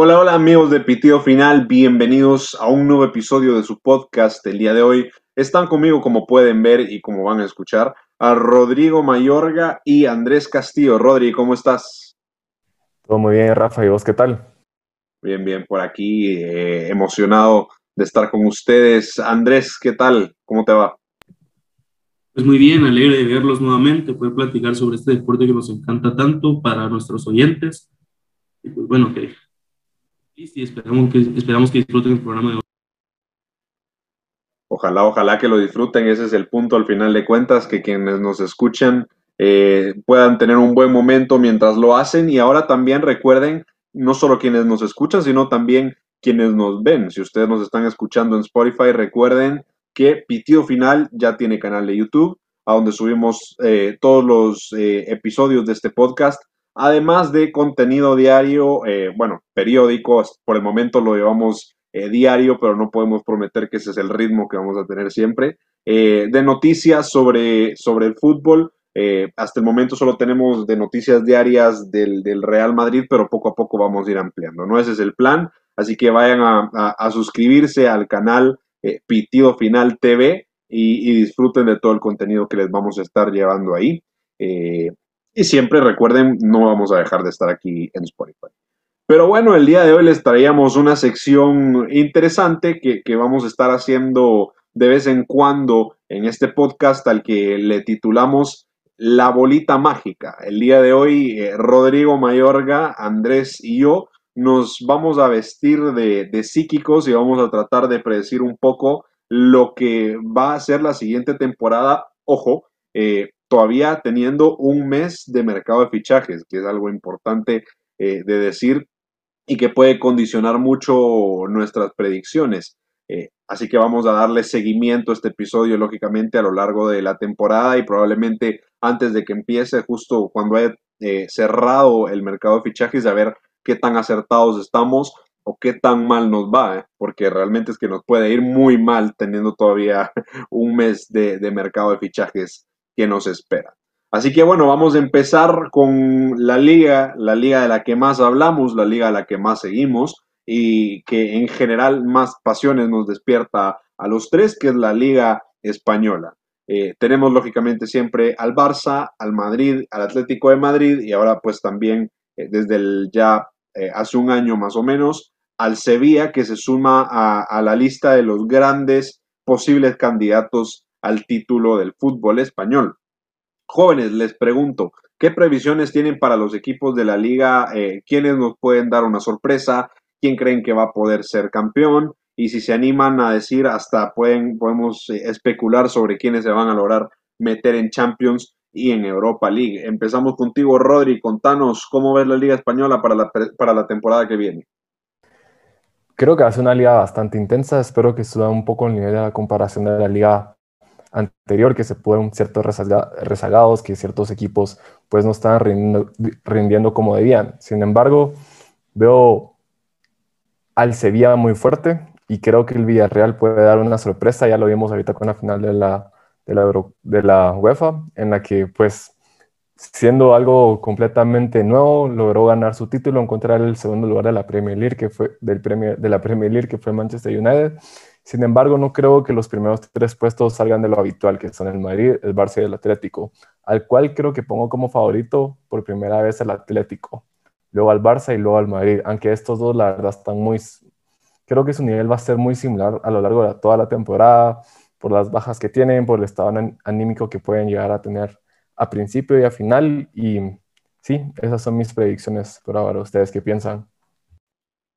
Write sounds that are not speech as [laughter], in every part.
Hola, hola amigos de Pitido Final, bienvenidos a un nuevo episodio de su podcast. El día de hoy están conmigo, como pueden ver y como van a escuchar, a Rodrigo Mayorga y Andrés Castillo. Rodri, ¿cómo estás? Todo muy bien, Rafa, ¿y vos qué tal? Bien, bien, por aquí, eh, emocionado de estar con ustedes. Andrés, ¿qué tal? ¿Cómo te va? Pues muy bien, alegre de verlos nuevamente, poder platicar sobre este deporte que nos encanta tanto para nuestros oyentes. Y pues bueno, que y esperamos que, esperamos que disfruten el programa de hoy. Ojalá, ojalá que lo disfruten. Ese es el punto al final de cuentas, que quienes nos escuchan eh, puedan tener un buen momento mientras lo hacen. Y ahora también recuerden, no solo quienes nos escuchan, sino también quienes nos ven. Si ustedes nos están escuchando en Spotify, recuerden que Pitido Final ya tiene canal de YouTube, a donde subimos eh, todos los eh, episodios de este podcast además de contenido diario, eh, bueno, periódico, por el momento lo llevamos eh, diario, pero no podemos prometer que ese es el ritmo que vamos a tener siempre, eh, de noticias sobre, sobre el fútbol. hasta el momento solo tenemos de noticias diarias del, Real Madrid, pero poco a poco vamos a ir ampliando, ¿no? Ese es el plan, así que vayan a, suscribirse al canal Pitido Final TV y, y, disfruten de todo el contenido que les vamos a estar llevando ahí. Y siempre recuerden, no vamos a dejar de estar aquí en Spotify. Pero bueno, el día de hoy les traíamos una sección interesante que, vamos a estar haciendo de vez en cuando en este podcast al que le titulamos La bolita mágica. El día de hoy, eh, Rodrigo Mayorga, Andrés y yo nos vamos a vestir de, psíquicos y vamos a tratar de predecir un poco lo que va a ser la siguiente temporada. Ojo, eh, todavía teniendo un mes de mercado de fichajes, que es algo importante eh, de decir y que puede condicionar mucho nuestras predicciones. Eh, así que vamos a darle seguimiento a este episodio, lógicamente, a lo largo de la temporada y probablemente antes de que empiece, justo cuando haya eh, cerrado el mercado de fichajes, a ver qué tan acertados estamos o qué tan mal nos va, porque realmente es que nos puede ir muy mal teniendo todavía [laughs] un mes de, de mercado de fichajes que nos espera. Así que bueno, vamos a empezar con la liga, la liga de la que más hablamos, la liga de la que más seguimos y que en general más pasiones nos despierta a los tres, que es la liga española. Eh, tenemos lógicamente siempre al Barça, al Madrid, al Atlético de Madrid y ahora pues también eh, desde el ya eh, hace un año más o menos al Sevilla que se suma a, a la lista de los grandes posibles candidatos al título del fútbol español. Jóvenes, les pregunto, ¿qué previsiones tienen para los equipos de la liga? Eh, ¿Quiénes nos pueden dar una sorpresa? ¿Quién creen que va a poder ser campeón? Y si se animan a decir, hasta pueden, podemos eh, especular sobre quiénes se van a lograr meter en Champions y en Europa League. Empezamos contigo, Rodri. Contanos cómo ves la Liga Española para la, para la temporada que viene. Creo que va a ser una liga bastante intensa. Espero que suba un poco el nivel de la comparación de la liga anterior, que se fueron ciertos rezagados, que ciertos equipos pues no estaban rindiendo, rindiendo como debían. Sin embargo, veo al Sevilla muy fuerte y creo que el Villarreal puede dar una sorpresa. Ya lo vimos ahorita con la final de la, de la, de la UEFA, en la que pues siendo algo completamente nuevo, logró ganar su título, encontrar el segundo lugar de la Premier League, que fue del Premier, de la Premier League, que fue Manchester United. Sin embargo, no creo que los primeros tres puestos salgan de lo habitual, que son el Madrid, el Barça y el Atlético, al cual creo que pongo como favorito por primera vez el Atlético, luego al Barça y luego al Madrid, aunque estos dos la verdad están muy... Creo que su nivel va a ser muy similar a lo largo de toda la temporada, por las bajas que tienen, por el estado anímico que pueden llegar a tener a principio y a final. Y sí, esas son mis predicciones por ahora. ¿Ustedes qué piensan?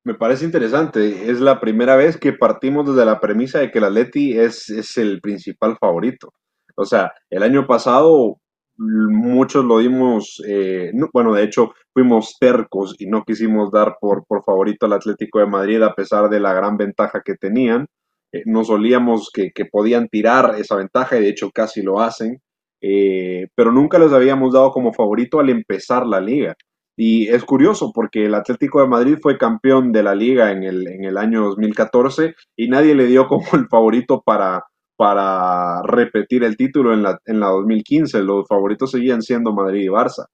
Me parece interesante. Es la primera vez que partimos desde la premisa de que el Atleti es, es el principal favorito. O sea, el año pasado muchos lo dimos, eh, bueno, de hecho fuimos tercos y no quisimos dar por, por favorito al Atlético de Madrid a pesar de la gran ventaja que tenían. Eh, nos olíamos que, que, podían tirar esa ventaja y de hecho casi lo hacen, eh, pero nunca les habíamos dado como favorito al empezar la liga. Y es curioso porque el Atlético de Madrid fue campeón de la liga en el, en el año 2014 y nadie le dio como el favorito para, para repetir el título en la, en la 2015. Los favoritos seguían siendo Madrid y Barça.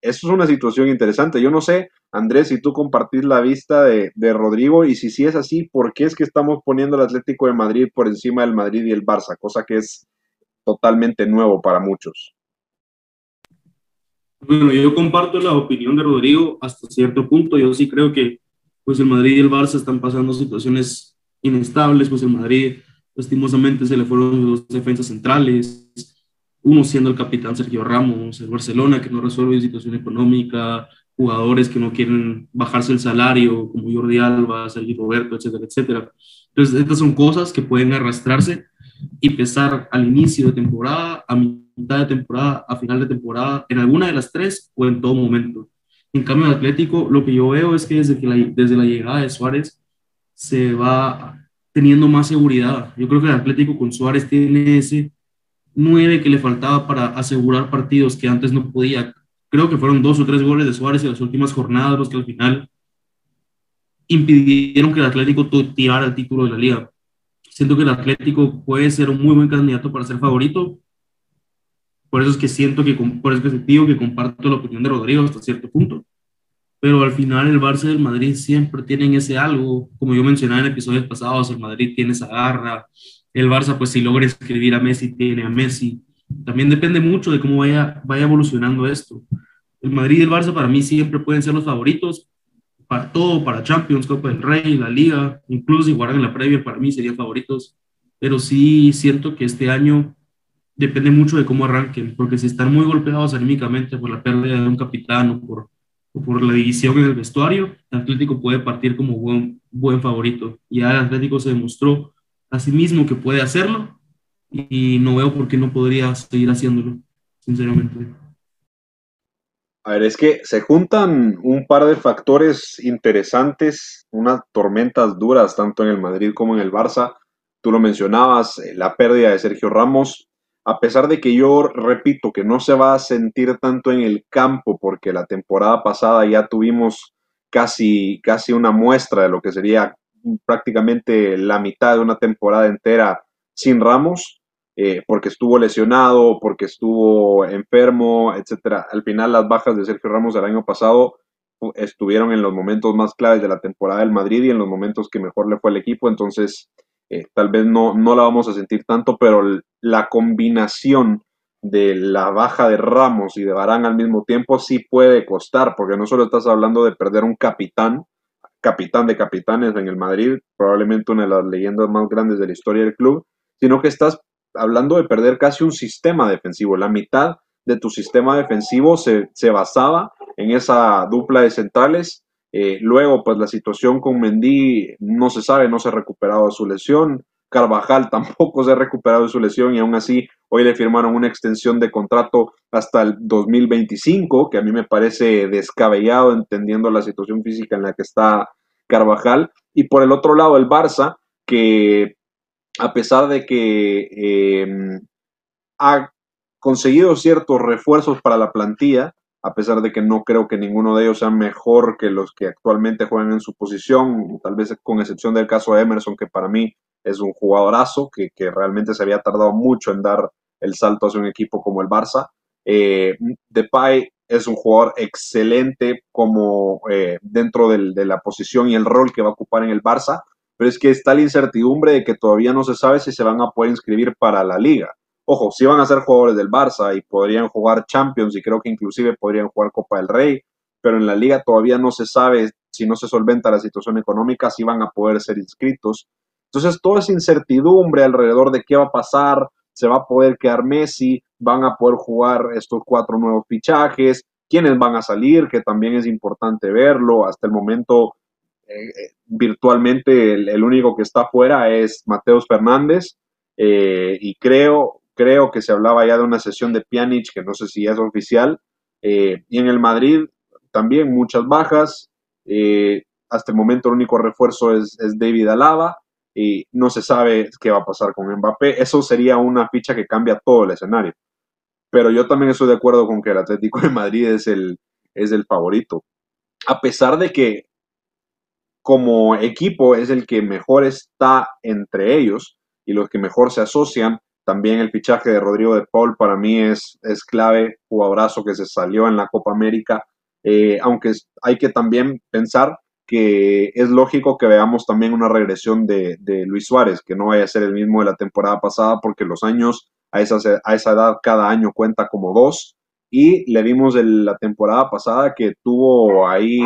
Eso es una situación interesante. Yo no sé Andrés, si tú compartís la vista de, Rodrigo y si sí es así, ¿por qué es que estamos poniendo el Atlético de Madrid por encima del Madrid y el Barça? Cosa que es totalmente nuevo para muchos. Bueno, yo comparto la opinión de Rodrigo hasta cierto punto. Yo sí creo que pues el Madrid y el Barça están pasando situaciones inestables, pues el Madrid lastimosamente se le fueron los defensas centrales, uno siendo el capitán Sergio Ramos, el Barcelona que no resuelve situación económica, jugadores que no quieren bajarse el salario, como Jordi Alba, Sergio Roberto, etcétera, etcétera. Entonces, estas son cosas que pueden arrastrarse y pesar al inicio de temporada, a mitad de temporada, a final de temporada, en alguna de las tres o en todo momento. En cambio, el Atlético, lo que yo veo es que desde, que la, desde la llegada de Suárez se va teniendo más seguridad. Yo creo que el Atlético con Suárez tiene ese 9 que le faltaba para asegurar partidos que antes no podía. Creo que fueron dos o tres goles de Suárez en las últimas jornadas los que al final impidieron que el Atlético tirara el título de la liga. Siento que el Atlético puede ser un muy buen candidato para ser favorito. Por eso es que siento que, por eso es que digo que comparto la opinión de Rodrigo hasta cierto punto. Pero al final el Barça y el Madrid siempre tienen ese algo, como yo mencionaba en episodios pasados, el Madrid tiene esa garra, el Barça pues si logra escribir a Messi, tiene a Messi, también depende mucho de cómo vaya, vaya evolucionando esto. El Madrid y el Barça para mí siempre pueden ser los favoritos, para todo, para Champions, Copa del Rey, la Liga, incluso si jugaran en la previa, para mí serían favoritos, pero sí siento que este año depende mucho de cómo arranquen, porque si están muy golpeados anímicamente por la pérdida de un capitán o por o por la división en el vestuario, el Atlético puede partir como buen, buen favorito. Ya el Atlético se demostró a sí mismo que puede hacerlo y no veo por qué no podría seguir haciéndolo, sinceramente. A ver, es que se juntan un par de factores interesantes, unas tormentas duras tanto en el Madrid como en el Barça. Tú lo mencionabas, eh, la pérdida de Sergio Ramos, a pesar de que yo repito que no se va a sentir tanto en el campo, porque la temporada pasada ya tuvimos casi, casi una muestra de lo que sería prácticamente la mitad de una temporada entera sin Ramos, eh, porque estuvo lesionado, porque estuvo enfermo, etcétera. Al final las bajas de Sergio Ramos del año pasado estuvieron en los momentos más claves de la temporada del Madrid y en los momentos que mejor le fue al equipo, entonces eh, tal vez no, no la vamos a sentir tanto, pero la combinación de la baja de Ramos y de Barán al mismo tiempo sí puede costar, porque no solo estás hablando de perder un capitán, capitán de capitanes en el Madrid, probablemente una de las leyendas más grandes de la historia del club, sino que estás hablando de perder casi un sistema defensivo. La mitad de tu sistema defensivo se, se basaba en esa dupla de centrales eh, luego, pues la situación con Mendy no se sabe, no se ha recuperado de su lesión. Carvajal [laughs] tampoco se ha recuperado de su lesión y aún así hoy le firmaron una extensión de contrato hasta el 2025, que a mí me parece descabellado entendiendo la situación física en la que está Carvajal. Y por el otro lado, el Barça, que a pesar de que em, ha conseguido ciertos refuerzos para la plantilla, a pesar de que no creo que ninguno de ellos sea mejor que los que actualmente juegan en su posición, tal vez con excepción del caso de Emerson, que para mí es un jugadorazo, que, realmente se había tardado mucho en dar el salto hacia un equipo como el Barça. Eh, Depay es un jugador excelente como eh, dentro de la posición y el rol que va a ocupar en el Barça, pero es que está la incertidumbre de que todavía no se sabe si se van a poder inscribir para la liga. Ojo, sí van a ser jugadores del Barça y podrían jugar Champions y creo que inclusive podrían jugar Copa del Rey, pero en la liga todavía no se sabe si no se solventa la situación económica si van a poder ser inscritos. Entonces, toda esa incertidumbre alrededor de qué va a pasar, se va a poder quedar Messi, van a poder jugar estos cuatro nuevos fichajes, quiénes van a salir, que también es importante verlo. Hasta el momento, eh, eh, virtualmente, el, único que está fuera es Mateos Fernández. Eh, y creo, creo que se hablaba ya de una sesión de Pjanic, que no sé si es oficial. Eh, y en el Madrid también muchas bajas. Eh, hasta el momento el único refuerzo es, David Alaba y no se sabe qué va a pasar con Mbappé. Eso sería una ficha que cambia todo el escenario. Pero yo también estoy de acuerdo con que el Atlético de Madrid es el, es el favorito. A pesar de que como equipo es el que mejor está entre ellos y los que mejor se asocian, también el fichaje de Rodrigo de Paul para mí es, es clave, jugadorazo que se salió en la Copa América. Eh, aunque hay que también pensar que es lógico que veamos también una regresión de, Luis Suárez, que no vaya a ser el mismo de la temporada pasada, porque los años a esa, a esa edad cada año cuenta como dos, y le vimos en la temporada pasada que tuvo ahí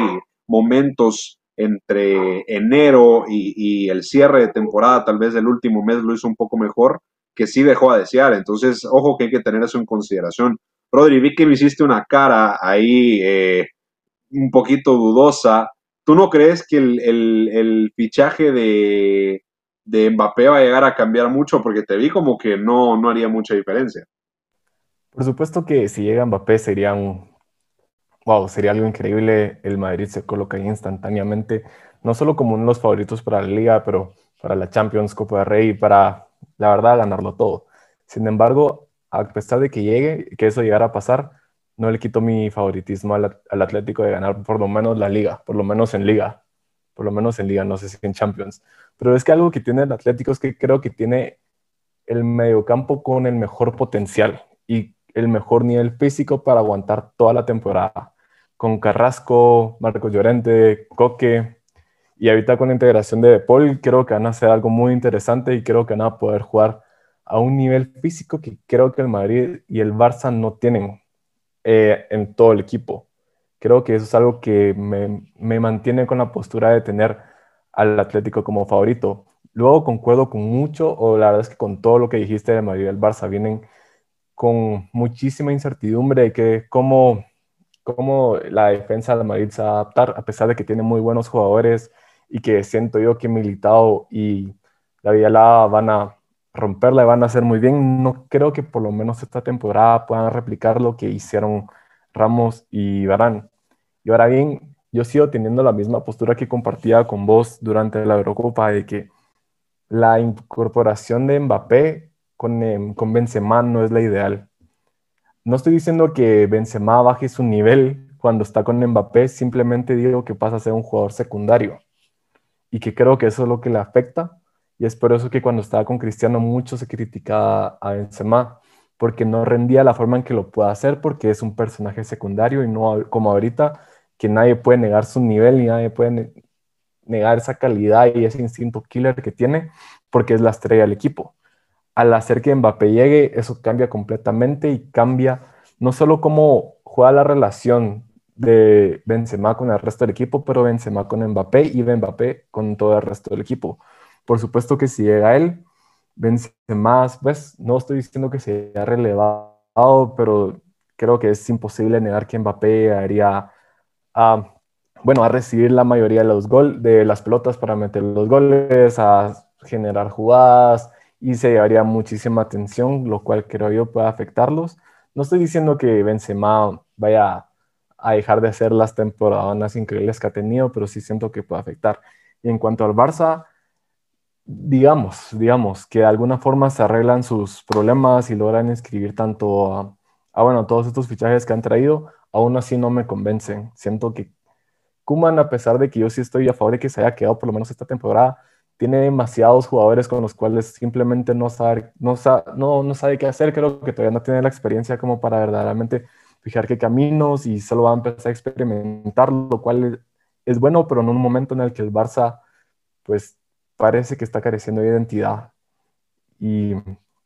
momentos entre enero y, el cierre de temporada, tal vez el último mes lo hizo un poco mejor, que sí dejó a desear. Entonces, ojo que hay que tener eso en consideración. Rodri, vi que me hiciste una cara ahí eh, un poquito dudosa. ¿Tú no crees que el, fichaje de, de, Mbappé va a llegar a cambiar mucho? Porque te vi como que no, no haría mucha diferencia. Por supuesto que si llega Mbappé sería un, wow, sería algo increíble. El Madrid se coloca ahí instantáneamente, no solo como uno de los favoritos para la liga, pero para la Champions, Copa de Rey, para, la verdad, ganarlo todo. Sin embargo, a pesar de que llegue, que eso llegara a pasar, no le quito mi favoritismo al, Atlético de ganar por lo menos la liga, por lo menos en liga, por lo menos en liga, no sé si en Champions. Pero es que algo que tiene el Atlético es que creo que tiene el mediocampo con el mejor potencial y el mejor nivel físico para aguantar toda la temporada con Carrasco, Marco Llorente, Coque, y ahorita con la integración de Paul, creo que van a hacer algo muy interesante y creo que van a poder jugar a un nivel físico que creo que el Madrid y el Barça no tienen eh, en todo el equipo. Creo que eso es algo que me, me mantiene con la postura de tener al Atlético como favorito. Luego concuerdo con mucho, o la verdad es que con todo lo que dijiste de Madrid y el Barça vienen con muchísima incertidumbre de que cómo cómo la defensa de Madrid se va a adaptar, a pesar de que tiene muy buenos jugadores y que siento yo que Militao y la Villalaba van a romperla y van a hacer muy bien. No creo que por lo menos esta temporada puedan replicar lo que hicieron Ramos y Barán. Y ahora bien, yo sigo teniendo la misma postura que compartía con vos durante la Eurocopa de que la incorporación de Mbappé con, em, con Benzema no es la ideal. No estoy diciendo que Benzema baje su nivel cuando está con Mbappé, simplemente digo que pasa a ser un jugador secundario y que creo que eso es lo que le afecta. Y es por eso que cuando estaba con Cristiano mucho se criticaba a Benzema porque no rendía la forma en que lo puede hacer porque es un personaje secundario y no como ahorita que nadie puede negar su nivel y nadie puede negar esa calidad y ese instinto killer que tiene porque es la estrella del equipo. Al hacer que Mbappé llegue, eso cambia completamente y cambia no solo cómo juega la relación de Benzema con el resto del equipo, pero Benzema con Mbappé y Mbappé con todo el resto del equipo. Por supuesto que si llega él, Benzema, pues no estoy diciendo que sea relevado, pero creo que es imposible negar que Mbappé haría a, bueno, a recibir la mayoría de los gol, de las pelotas para meter los goles, a generar jugadas, y se llevaría muchísima atención, lo cual creo yo puede afectarlos. No estoy diciendo que Benzema vaya a dejar de hacer las temporadas increíbles que ha tenido, pero sí siento que puede afectar. Y en cuanto al Barça, digamos, digamos que de alguna forma se arreglan sus problemas y logran inscribir tanto a, a bueno, todos estos fichajes que han traído, aún así no me convencen. Siento que Kuman, a pesar de que yo sí estoy a favor de que se haya quedado por lo menos esta temporada, tiene demasiados jugadores con los cuales simplemente no sabe, no, no, no sabe qué hacer. Creo que todavía no tiene la experiencia como para verdaderamente fijar qué caminos y solo va a empezar a experimentar, lo cual es, bueno, pero en un momento en el que el Barça, pues parece que está careciendo de identidad. Y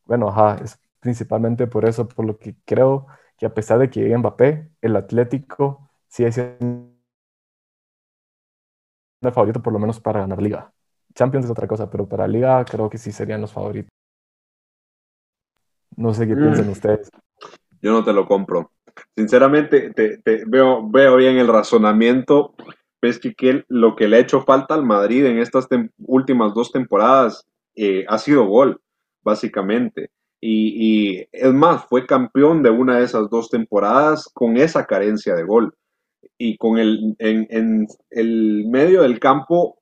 bueno, ajá, es principalmente por eso, por lo que creo que a pesar de que llegue Mbappé, el Atlético sigue siendo el favorito por lo menos para ganar liga. Champions es otra cosa, pero para Liga creo que sí serían los favoritos. No sé qué piensan mm. ustedes. Yo no te lo compro. Sinceramente, te, veo, veo bien el razonamiento. Ves que, lo que le ha hecho falta al Madrid en estas últimas dos temporadas eh, ha sido gol, básicamente. Y, es más, fue campeón de una de esas dos temporadas con esa carencia de gol. Y con el, en el medio del campo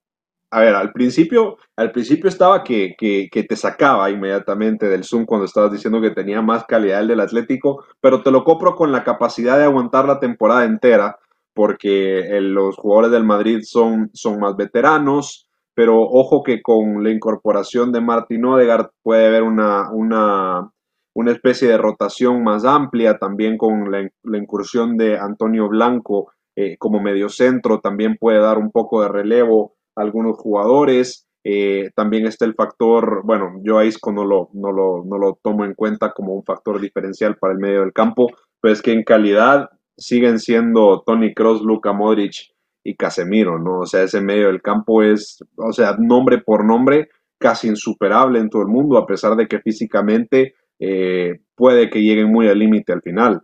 a ver, al principio, al principio estaba que, te sacaba inmediatamente del Zoom cuando estabas diciendo que tenía más calidad el del Atlético, pero te lo compro con la capacidad de aguantar la temporada entera, porque eh, los jugadores del Madrid son, son más veteranos, pero ojo que con la incorporación de Martín Odegaard puede haber una, una, una especie de rotación más amplia, también con la, la incursión de Antonio Blanco eh, como mediocentro, también puede dar un poco de relevo algunos jugadores. Eh, también está el factor, bueno, yo a Isco no lo, no, lo, no lo tomo en cuenta como un factor diferencial para el medio del campo, pero es que en calidad siguen siendo Tony Cross, Luka Modric y Casemiro, ¿no? O sea, ese medio del campo es, o sea, nombre por nombre, casi insuperable en todo el mundo, a pesar de que físicamente eh, puede que lleguen muy al límite al final.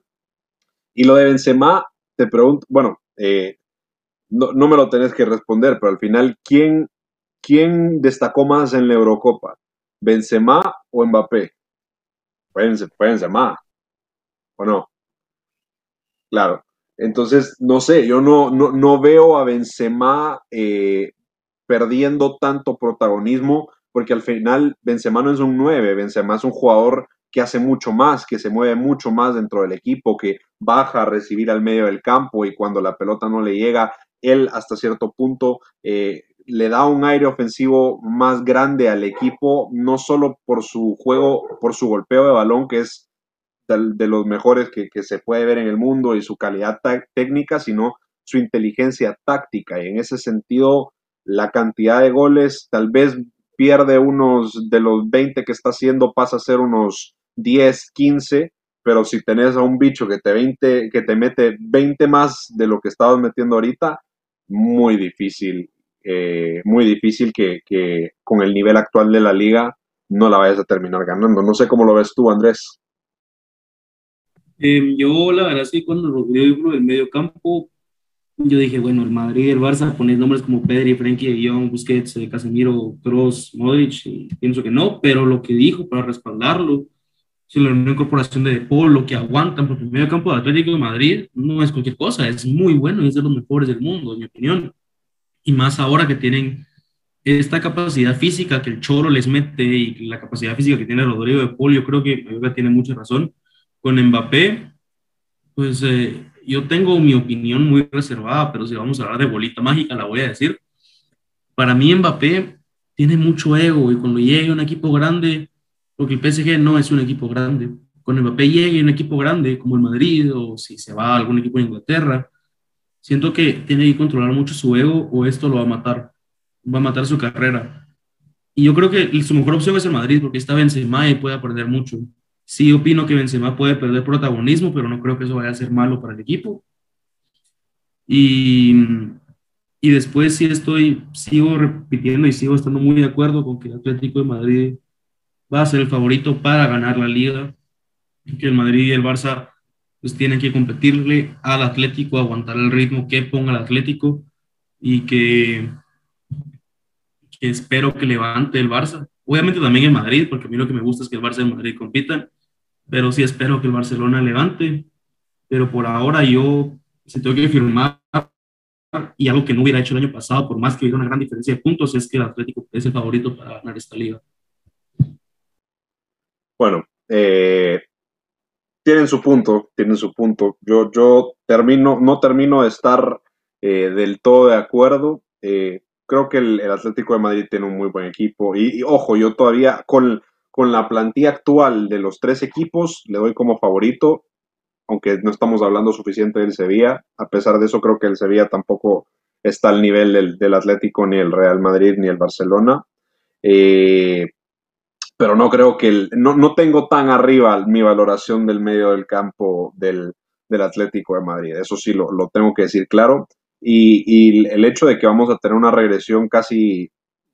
Y lo de Benzema, te pregunto, bueno, eh, no, no, me lo tenés que responder, pero al final, ¿quién, ¿quién destacó más en la Eurocopa? ¿Benzema o Mbappé? Benzema, ¿o no? Claro. Entonces, no sé, yo no, no, veo a Benzema eh, perdiendo tanto protagonismo, porque al final Benzema no es un 9, Benzema es un jugador que hace mucho más, que se mueve mucho más dentro del equipo, que baja a recibir al medio del campo y cuando la pelota no le llega, él hasta cierto punto eh, le da un aire ofensivo más grande al equipo, no solo por su juego, por su golpeo de balón, que es de, los mejores que, se puede ver en el mundo y su calidad técnica, sino su inteligencia táctica. Y en ese sentido, la cantidad de goles tal vez pierde unos de los 20 que está haciendo, pasa a ser unos 10, 15, pero si tenés a un bicho que te, 20, que te mete 20 más de lo que estabas metiendo ahorita, muy difícil, eh, muy difícil que, que, con el nivel actual de la liga no la vayas a terminar ganando. No sé cómo lo ves tú, Andrés. Em, yo, la verdad, sí, cuando lo vi del medio campo, yo dije, bueno, el Madrid el Barça, poner nombres como Pedri, Frenkie de Busquets, eh, Casemiro, Kroos, Modric, y pienso que no, pero lo que dijo para respaldarlo, si la nueva incorporación de Paul, lo que aguantan, porque el medio campo de Atlético de Madrid no es cualquier cosa, es muy bueno y es de los mejores del mundo, en mi opinión. Y más ahora que tienen esta capacidad física que el Choro les mete y la capacidad física que tiene Rodrigo de Paul, yo creo que tiene mucha razón con Mbappé, pues eh, yo tengo mi opinión muy reservada, pero si vamos a hablar de bolita mágica, la voy a decir. Para mí Mbappé tiene mucho ego y cuando llegue un equipo grande, porque el PSG no es un equipo grande, cuando Mbappé llegue a un equipo grande como el Madrid o si se va a algún equipo de Inglaterra, siento que tiene que controlar mucho su ego o esto lo va a matar, va a matar su carrera. Y yo creo que su mejor opción es el Madrid porque está Benzema y puede aprender mucho. Sí opino que Benzema puede perder protagonismo, pero no creo que eso vaya a ser malo para el equipo. Y, y después sí estoy, sigo repitiendo y sigo estando muy de acuerdo con que el Atlético de Madrid va a ser el favorito para ganar la liga, que el Madrid y el Barça pues tienen que competirle al Atlético, aguantar el ritmo que ponga el Atlético y que, que espero que levante el Barça. Obviamente también el Madrid, porque a mí lo que me gusta es que el Barça y el Madrid compitan, pero sí espero que el Barcelona levante. Pero por ahora yo, si tengo que firmar, y algo que no hubiera hecho el año pasado, por más que hubiera una gran diferencia de puntos, es que el Atlético es el favorito para ganar esta liga. Bueno, eh, tienen su punto, tienen su punto. Yo, yo termino, no termino de estar eh, del todo de acuerdo. Eh, creo que el, Atlético de Madrid tiene un muy buen equipo. Y, ojo, yo todavía con, con la plantilla actual de los tres equipos le doy como favorito, aunque no estamos hablando suficiente del Sevilla. A pesar de eso, creo que el Sevilla tampoco está al nivel del, Atlético, ni el Real Madrid, ni el Barcelona. Eh, pero no creo que el, no, no, tengo tan arriba mi valoración del medio del campo del, del Atlético de Madrid. Eso sí, lo, lo tengo que decir claro. Y, el hecho de que vamos a tener una regresión casi,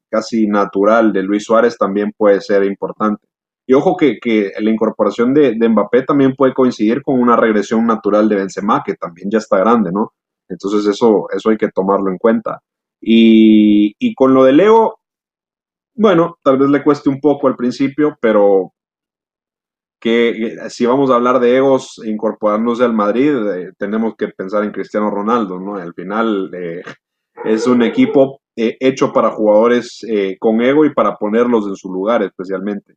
casi natural de Luis Suárez también puede ser importante. Y ojo que, la incorporación de, Mbappé también puede coincidir con una regresión natural de Benzema, que también ya está grande, ¿no? Entonces eso, eso hay que tomarlo en cuenta. Y, y con lo de Leo, bueno, tal vez le cueste un poco al principio, pero que si vamos a hablar de egos incorporándose al Madrid, eh, tenemos que pensar en Cristiano Ronaldo, ¿no? Al final eh, es un equipo eh, hecho para jugadores con ego y para ponerlos en su lugar especialmente.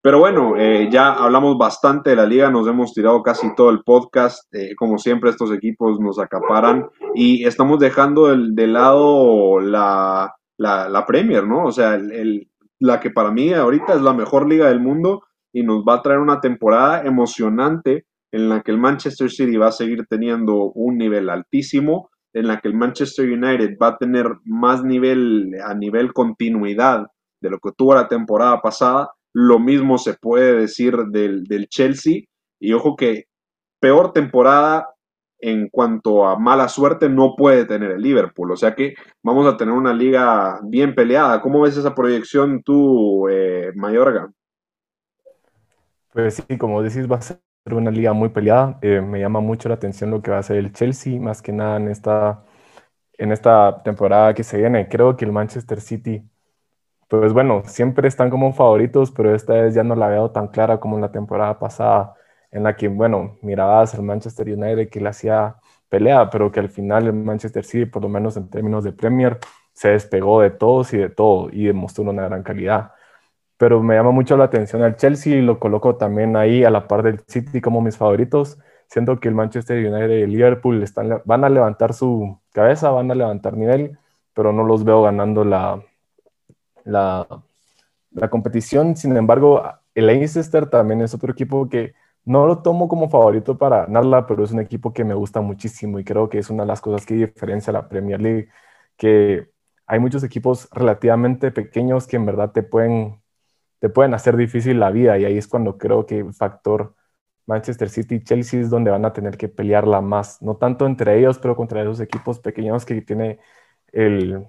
Pero bueno, ya hablamos bastante de la liga, nos hemos tirado casi todo el podcast, como siempre estos equipos nos acaparan y estamos dejando de, lado la, la, Premier, ¿no? O sea, la que para mí ahorita es la mejor liga del mundo y nos va a traer una temporada emocionante en la que el Manchester City va a seguir teniendo un nivel altísimo en la que el Manchester United va a tener más nivel a nivel continuidad de lo que tuvo la temporada pasada, lo mismo se puede decir del, del Chelsea. Y ojo que peor temporada en cuanto a mala suerte no puede tener el Liverpool. O sea que vamos a tener una liga bien peleada. ¿Cómo ves esa proyección tú, eh, Mayorga? Pues sí, como decís, va a ser una liga muy peleada. Eh, me llama mucho la atención lo que va a hacer el Chelsea, más que nada en esta, en esta temporada que se viene. Creo que el Manchester City, pues bueno, siempre están como favoritos, pero esta vez ya no la veo tan clara como en la temporada pasada en la que, bueno, mirabas al Manchester United que le hacía pelea, pero que al final el Manchester City, por lo menos en términos de Premier, se despegó de todos y de todo y demostró una gran calidad. Pero me llama mucho la atención al Chelsea y lo coloco también ahí a la par del City como mis favoritos. Siento que el Manchester United y el Liverpool están, van a levantar su cabeza, van a levantar nivel, pero no los veo ganando la, la, la competición. Sin embargo, el Leicester también es otro equipo que no lo tomo como favorito para ganarla, pero es un equipo que me gusta muchísimo y creo que es una de las cosas que diferencia la Premier League, que hay muchos equipos relativamente pequeños que en verdad te pueden, te pueden hacer difícil la vida y ahí es cuando creo que el factor Manchester City y Chelsea es donde van a tener que pelearla más, no tanto entre ellos, pero contra esos equipos pequeños que tiene el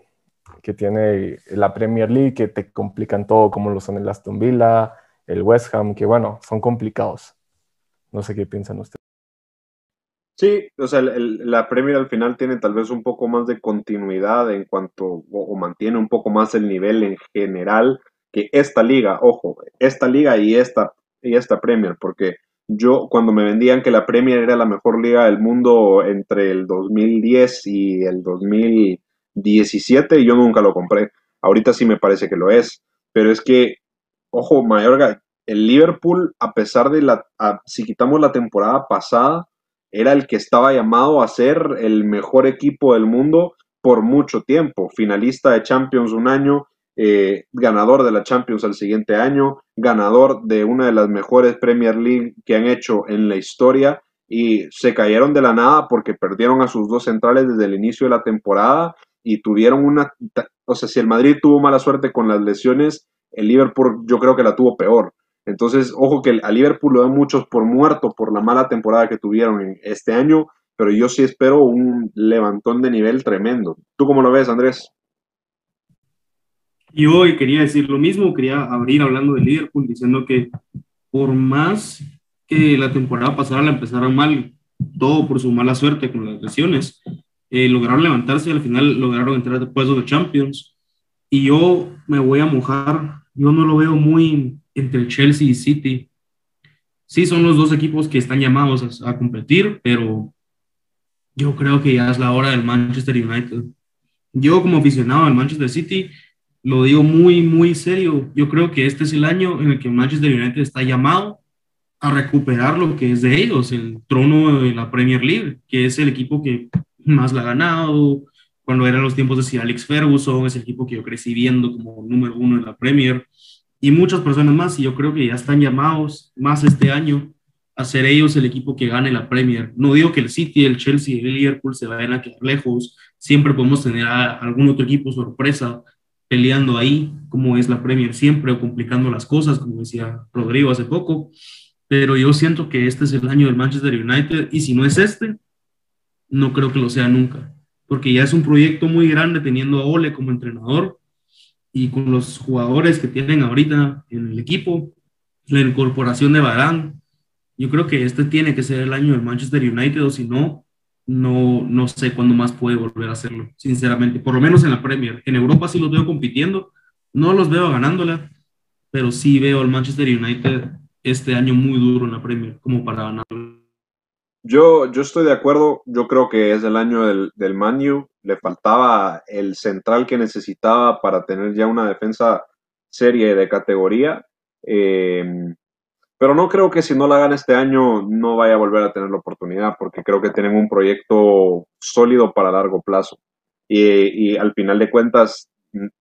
que tiene la Premier League, que te complican todo, como lo son el Aston Villa, el West Ham, que bueno, son complicados. No sé qué piensan ustedes. Sí, o sea, la Premier al final tiene tal vez un poco más de continuidad en cuanto, o, mantiene un poco más el nivel en general que esta liga, ojo, esta liga y esta, y esta Premier, porque yo cuando me vendían que la Premier era la mejor liga del mundo entre el 2010 y el 2017, yo nunca lo compré. Ahorita sí me parece que lo es, pero es que, ojo, Mayorga, el Liverpool, a pesar de la, si quitamos la temporada pasada, era el que estaba llamado a ser el mejor equipo del mundo por mucho tiempo. Finalista de Champions un año, eh, ganador de la Champions al siguiente año, ganador de una de las mejores Premier League que han hecho en la historia y se cayeron de la nada porque perdieron a sus dos centrales desde el inicio de la temporada y tuvieron una, o sea, si el Madrid tuvo mala suerte con las lesiones, el Liverpool yo creo que la tuvo peor. Entonces, ojo que a Liverpool lo dan muchos por muerto por la mala temporada que tuvieron este año, pero yo sí espero un levantón de nivel tremendo. ¿Tú cómo lo ves, Andrés? Y hoy quería decir lo mismo, quería abrir hablando de Liverpool, diciendo que por más que la temporada pasada la empezaron mal, todo por su mala suerte con las lesiones, eh, lograron levantarse y al final lograron entrar después de Champions. Y yo me voy a mojar, yo no lo veo muy entre Chelsea y City. Sí, son los dos equipos que están llamados a, competir, pero yo creo que ya es la hora del Manchester United. Yo como aficionado al Manchester City lo digo muy, muy serio. Yo creo que este es el año en el que Manchester United está llamado a recuperar lo que es de ellos, el trono de la Premier League, que es el equipo que más la ha ganado. Cuando eran los tiempos de Sir Alex Ferguson, es el equipo que yo crecí viendo como número uno en la Premier y muchas personas más, y yo creo que ya están llamados más este año a ser ellos el equipo que gane la Premier. No digo que el City, el Chelsea y el Liverpool se vayan a quedar lejos, siempre podemos tener algún otro equipo sorpresa peleando ahí, como es la Premier siempre, o complicando las cosas, como decía Rodrigo hace poco, pero yo siento que este es el año del Manchester United, y si no es este, no creo que lo sea nunca, porque ya es un proyecto muy grande teniendo a Ole como entrenador, y con los jugadores que tienen ahorita en el equipo, la incorporación de Barán, yo creo que este tiene que ser el año del Manchester United o si no, no, no sé cuándo más puede volver a hacerlo, sinceramente, por lo menos en la Premier. En Europa sí los veo compitiendo, no los veo ganándola, pero sí veo al Manchester United este año muy duro en la Premier, como para ganarlo. Yo, yo estoy de acuerdo, yo creo que es el año del, del Manu, le faltaba el central que necesitaba para tener ya una defensa serie de categoría, em, pero no creo que si no la gana este año no vaya a volver a tener la oportunidad, porque creo que tienen un proyecto sólido para largo plazo. Y, y al final de cuentas,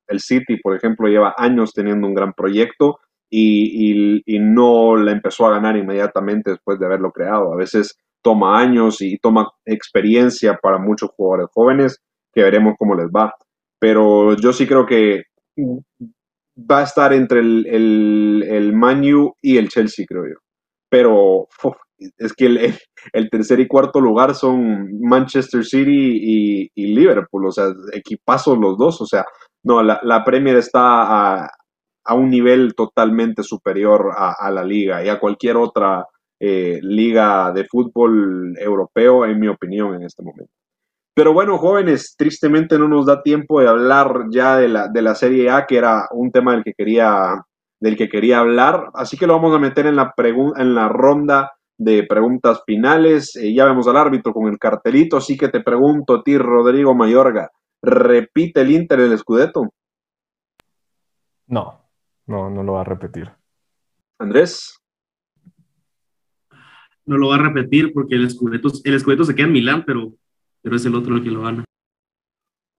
el City, por ejemplo, lleva años teniendo un gran proyecto y, y, y, no la empezó a ganar inmediatamente después de haberlo creado. A veces toma años y toma experiencia para muchos jugadores jóvenes, que veremos cómo les va. Pero yo sí creo que va a estar entre el, el, el Manu y el Chelsea, creo yo. Pero es que el, el, tercer y cuarto lugar son Manchester City y, y, Liverpool, o sea, equipazos los dos, o sea, no, la, la Premier está a, a, un nivel totalmente superior a, a, la liga y a cualquier otra eh, liga de fútbol europeo, en mi opinión, en este momento. Pero bueno, jóvenes, tristemente no nos da tiempo de hablar ya de la, de la Serie A, que era un tema del que quería, del que quería hablar. Así que lo vamos a meter en la, en la ronda de preguntas finales. Eh, ya vemos al árbitro con el cartelito, así que te pregunto a ti, Rodrigo Mayorga, ¿repite el Inter el Scudetto? No, no, no lo va a repetir. Andrés. No lo va a repetir porque el Scudetto, el Scudetto se queda en Milán, pero pero es el otro el que lo gana.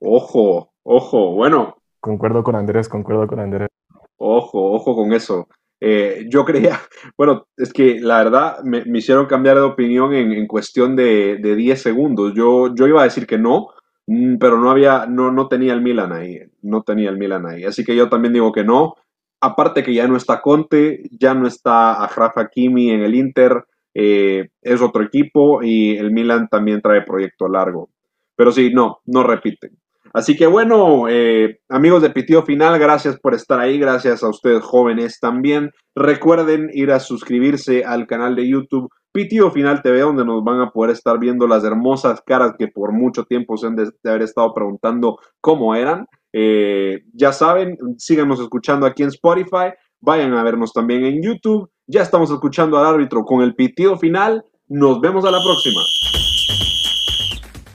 Ojo, ojo, bueno. Concuerdo con Andrés, concuerdo con Andrés. Ojo, ojo con eso. Eh, yo creía, [laughs] bueno, es que la verdad me, hicieron cambiar de opinión en, cuestión de, de, 10 segundos. Yo, yo iba a decir que no, mm, pero no había, no, no tenía el Milan ahí, no tenía el Milan ahí. Así que yo también digo que no. Aparte que ya no está Conte, ya no está Rafa Kimi en el Inter, eh, es otro equipo y el Milan también trae proyecto largo. Pero sí, no, no repiten. Así que bueno, eh, amigos de Pitido Final, gracias por estar ahí, gracias a ustedes jóvenes también. Recuerden ir a suscribirse al canal de YouTube Pitido Final TV, donde nos van a poder estar viendo las hermosas caras que por mucho tiempo se han de, haber estado preguntando cómo eran. Eh, ya saben, síganos escuchando aquí en Spotify, vayan a vernos también en YouTube ya estamos escuchando al árbitro con el pitido final. Nos vemos a la próxima.